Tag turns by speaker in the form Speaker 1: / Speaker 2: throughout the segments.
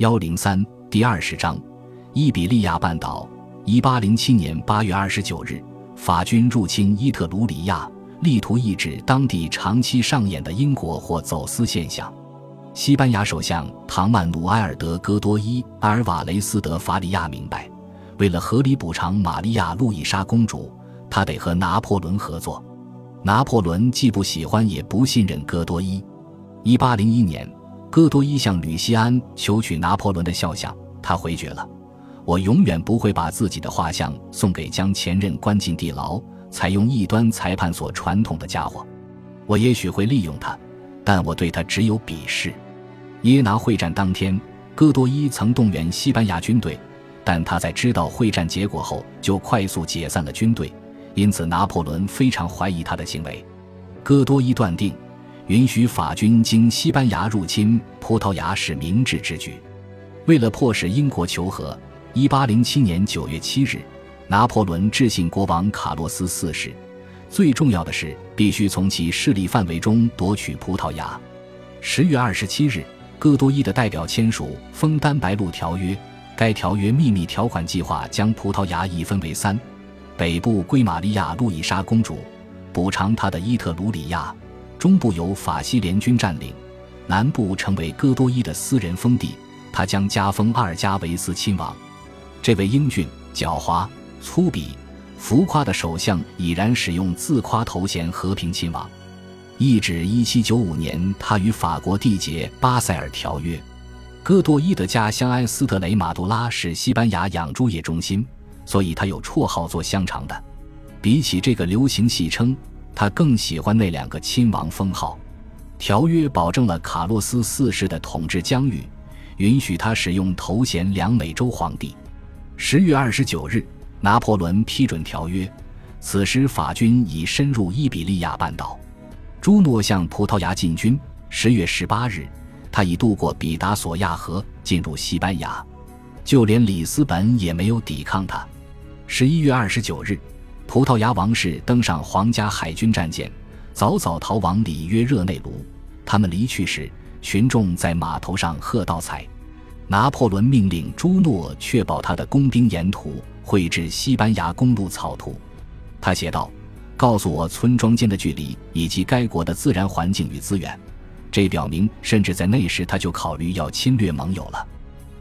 Speaker 1: 幺零三第二十章，伊比利亚半岛。一八零七年八月二十九日，法军入侵伊特鲁里亚，力图抑制当地长期上演的英国或走私现象。西班牙首相唐曼努埃尔德戈多伊阿尔瓦雷斯德法里亚明白，为了合理补偿玛利亚路易莎公主，他得和拿破仑合作。拿破仑既不喜欢也不信任戈多伊。一八零一年。戈多伊向吕西安求取拿破仑的肖像，他回绝了。我永远不会把自己的画像送给将前任关进地牢、采用异端裁判所传统的家伙。我也许会利用他，但我对他只有鄙视。耶拿会战当天，戈多伊曾动员西班牙军队，但他在知道会战结果后就快速解散了军队，因此拿破仑非常怀疑他的行为。戈多伊断定。允许法军经西班牙入侵葡萄牙是明智之举。为了迫使英国求和，1807年9月7日，拿破仑致信国王卡洛斯四世。最重要的是，必须从其势力范围中夺取葡萄牙。10月27日，戈多伊的代表签署《枫丹白露条约》，该条约秘密条款计划将葡萄牙一分为三：北部归玛利亚路易莎公主，补偿她的伊特鲁里亚。中部由法西联军占领，南部成为戈多伊的私人封地。他将加封阿尔加维斯亲王。这位英俊、狡猾、粗鄙、浮夸的首相已然使用自夸头衔“和平亲王”。一指1795年，他与法国缔结《巴塞尔条约》。戈多伊的家乡埃斯特雷马杜拉是西班牙养猪业中心，所以他有绰号做香肠的。比起这个流行戏称。他更喜欢那两个亲王封号。条约保证了卡洛斯四世的统治疆域，允许他使用头衔“两美洲皇帝”。十月二十九日，拿破仑批准条约。此时，法军已深入伊比利亚半岛，朱诺向葡萄牙进军。十月十八日，他已渡过比达索亚河，进入西班牙，就连里斯本也没有抵抗他。十一月二十九日。葡萄牙王室登上皇家海军战舰，早早逃往里约热内卢。他们离去时，群众在码头上喝倒彩。拿破仑命令朱诺确保他的工兵沿途绘制西班牙公路草图。他写道：“告诉我村庄间的距离以及该国的自然环境与资源。”这表明，甚至在那时他就考虑要侵略盟友了。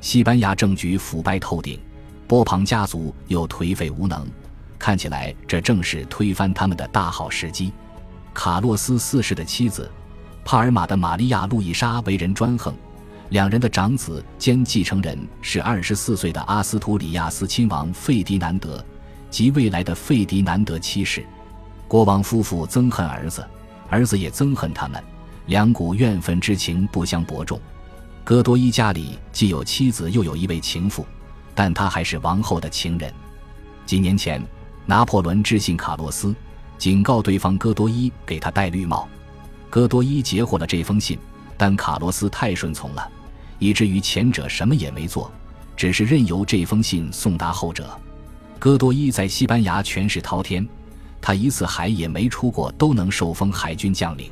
Speaker 1: 西班牙政局腐败透顶，波旁家族又颓废无能。看起来，这正是推翻他们的大好时机。卡洛斯四世的妻子，帕尔马的玛利亚·路易莎为人专横。两人的长子兼继承人是二十四岁的阿斯图里亚斯亲王费迪南德及未来的费迪南德七世。国王夫妇憎恨儿子，儿子也憎恨他们，两股怨愤之情不相伯仲。戈多伊家里既有妻子，又有一位情妇，但他还是王后的情人。几年前。拿破仑致信卡洛斯，警告对方戈多伊给他戴绿帽。戈多伊截获了这封信，但卡洛斯太顺从了，以至于前者什么也没做，只是任由这封信送达后者。戈多伊在西班牙权势滔天，他一次海也没出过，都能受封海军将领。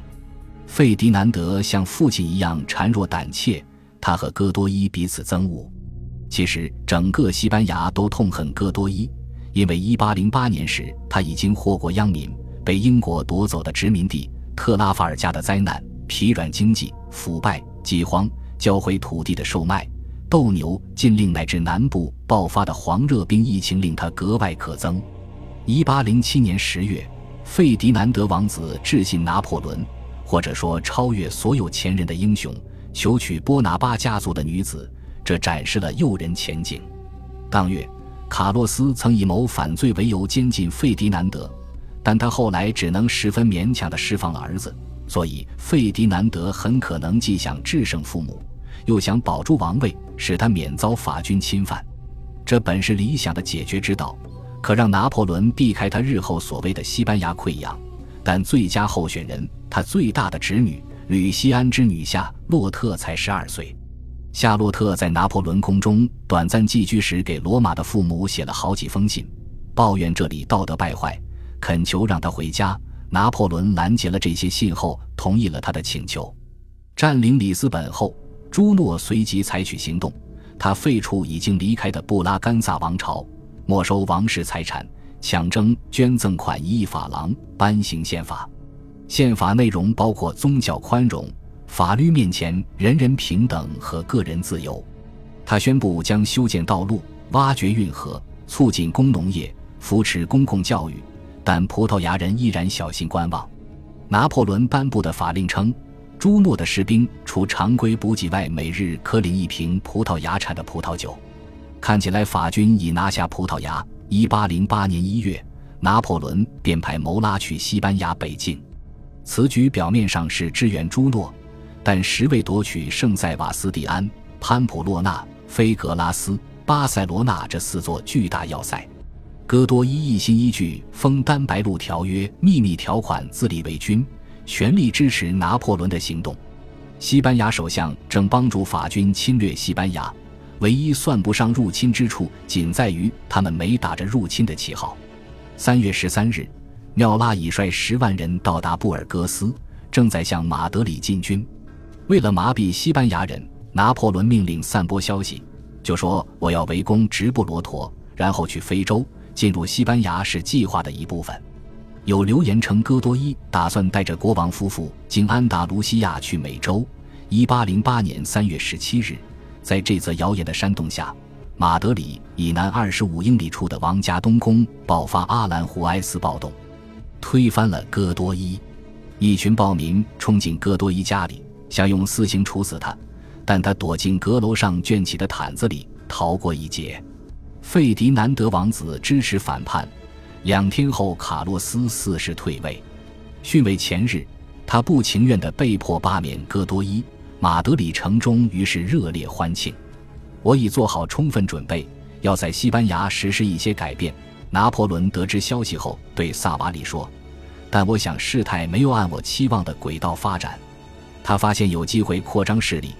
Speaker 1: 费迪南德像父亲一样孱弱胆怯，他和戈多伊彼此憎恶。其实整个西班牙都痛恨戈多伊。因为1808年时，他已经祸国殃民，被英国夺走的殖民地特拉法尔加的灾难、疲软经济、腐败、饥荒、教会土地的售卖、斗牛禁令乃至南部爆发的黄热病疫情，令他格外可憎。1807年10月，费迪南德王子致信拿破仑，或者说超越所有前人的英雄，求娶波拿巴家族的女子，这展示了诱人前景。当月。卡洛斯曾以谋反罪为由监禁费迪南德，但他后来只能十分勉强地释放了儿子，所以费迪南德很可能既想制胜父母，又想保住王位，使他免遭法军侵犯。这本是理想的解决之道，可让拿破仑避开他日后所谓的西班牙溃疡。但最佳候选人，他最大的侄女吕西安之女夏洛特才十二岁。夏洛特在拿破仑宫中短暂寄居时，给罗马的父母写了好几封信，抱怨这里道德败坏，恳求让他回家。拿破仑拦截了这些信后，同意了他的请求。占领里斯本后，朱诺随即采取行动，他废除已经离开的布拉干萨王朝，没收王室财产，抢征捐赠款一亿法郎，颁行宪法。宪法内容包括宗教宽容、法律面前人人平等和个人自由。他宣布将修建道路、挖掘运河、促进工农业、扶持公共教育，但葡萄牙人依然小心观望。拿破仑颁布的法令称。朱诺的士兵除常规补给外，每日可领一瓶葡萄牙产的葡萄酒。看起来法军已拿下葡萄牙。一八零八年一月，拿破仑便派谋拉去西班牙北境。此举表面上是支援朱诺，但实为夺取圣塞瓦斯蒂安、潘普洛纳、菲格拉斯、巴塞罗那这四座巨大要塞。戈多伊一心依据《枫丹白露条约》秘密条款自立为军。全力支持拿破仑的行动。西班牙首相正帮助法军侵略西班牙，唯一算不上入侵之处，仅在于他们没打着入侵的旗号。三月十三日，缪拉已率十万人到达布尔戈斯，正在向马德里进军。为了麻痹西班牙人，拿破仑命令散播消息，就说我要围攻直布罗陀，然后去非洲，进入西班牙是计划的一部分。有流言称，戈多伊打算带着国王夫妇经安达卢西亚去美洲。一八零八年三月十七日，在这则谣言的煽动下，马德里以南二十五英里处的王家东宫爆发阿兰胡埃斯暴动，推翻了戈多伊。一群暴民冲进戈多伊家里，想用私刑处死他，但他躲进阁楼上卷起的毯子里，逃过一劫。费迪南德王子支持反叛。两天后，卡洛斯四世退位。逊位前日，他不情愿地被迫罢免戈多伊。马德里城中于是热烈欢庆。我已做好充分准备，要在西班牙实施一些改变。拿破仑得知消息后，对萨瓦里说：“但我想事态没有按我期望的轨道发展。”他发现有机会扩张势力，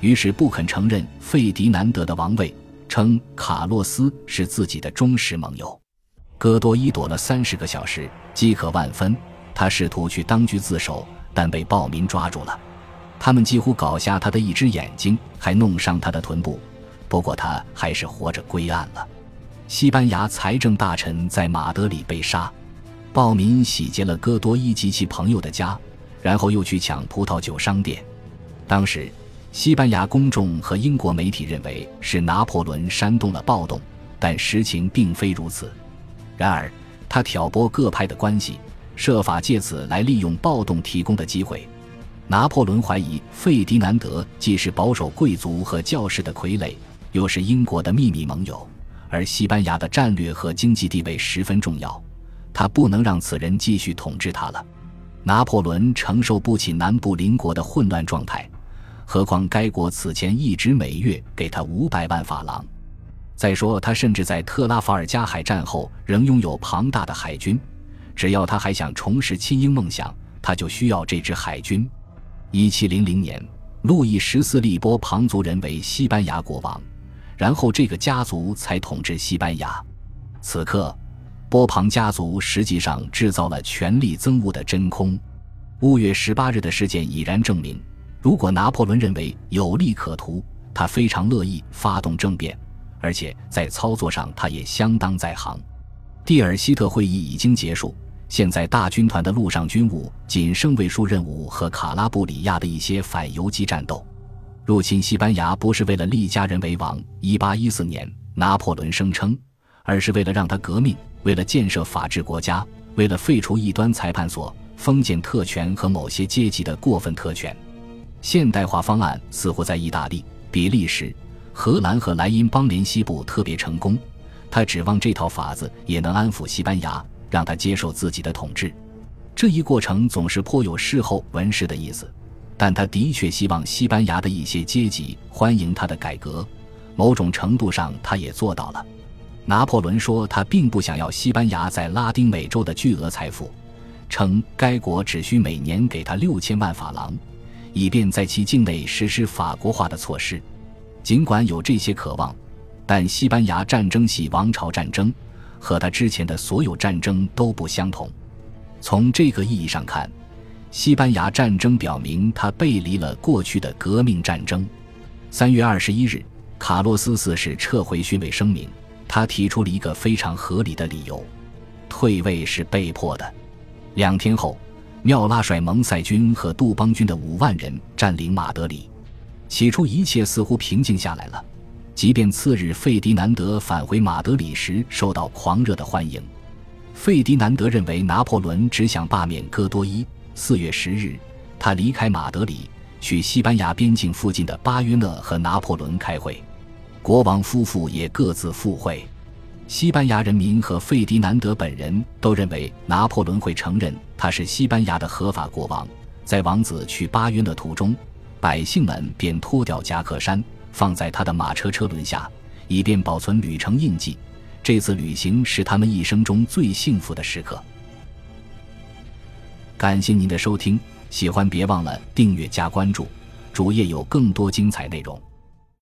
Speaker 1: 于是不肯承认费迪南德的王位，称卡洛斯是自己的忠实盟友。戈多伊躲了三十个小时，饥渴万分。他试图去当局自首，但被暴民抓住了。他们几乎搞瞎他的一只眼睛，还弄伤他的臀部。不过他还是活着归案了。西班牙财政大臣在马德里被杀。暴民洗劫了戈多伊及其朋友的家，然后又去抢葡萄酒商店。当时，西班牙公众和英国媒体认为是拿破仑煽动了暴动，但实情并非如此。然而，他挑拨各派的关系，设法借此来利用暴动提供的机会。拿破仑怀疑费迪南德既是保守贵族和教士的傀儡，又是英国的秘密盟友，而西班牙的战略和经济地位十分重要，他不能让此人继续统治他了。拿破仑承受不起南部邻国的混乱状态，何况该国此前一直每月给他五百万法郎。再说，他甚至在特拉法尔加海战后仍拥有庞大的海军。只要他还想重拾亲英梦想，他就需要这支海军。一七零零年，路易十四立波旁族人为西班牙国王，然后这个家族才统治西班牙。此刻，波旁家族实际上制造了权力增物的真空。五月十八日的事件已然证明，如果拿破仑认为有利可图，他非常乐意发动政变。而且在操作上，他也相当在行。蒂尔希特会议已经结束，现在大军团的陆上军务仅剩卫戍任务和卡拉布里亚的一些反游击战斗。入侵西班牙不是为了立家人为王，1814年拿破仑声称，而是为了让他革命，为了建设法治国家，为了废除异端裁判所、封建特权和某些阶级的过分特权。现代化方案似乎在意大利、比利时。荷兰和莱茵邦联西部特别成功，他指望这套法子也能安抚西班牙，让他接受自己的统治。这一过程总是颇有事后文事的意思，但他的确希望西班牙的一些阶级欢迎他的改革，某种程度上他也做到了。拿破仑说他并不想要西班牙在拉丁美洲的巨额财富，称该国只需每年给他六千万法郎，以便在其境内实施法国化的措施。尽管有这些渴望，但西班牙战争系王朝战争，和他之前的所有战争都不相同。从这个意义上看，西班牙战争表明他背离了过去的革命战争。三月二十一日，卡洛斯四世撤回逊位声明，他提出了一个非常合理的理由：退位是被迫的。两天后，缪拉率蒙塞军和杜邦军的五万人占领马德里。起初一切似乎平静下来了，即便次日费迪南德返回马德里时受到狂热的欢迎。费迪南德认为拿破仑只想罢免戈多伊。四月十日，他离开马德里，去西班牙边境附近的巴约讷和拿破仑开会。国王夫妇也各自赴会。西班牙人民和费迪南德本人都认为拿破仑会承认他是西班牙的合法国王。在王子去巴约的途中，百姓们便脱掉夹克衫，放在他的马车车轮下，以便保存旅程印记。这次旅行是他们一生中最幸福的时刻。感谢您的收听，喜欢别忘了订阅加关注，主页有更多精彩内容。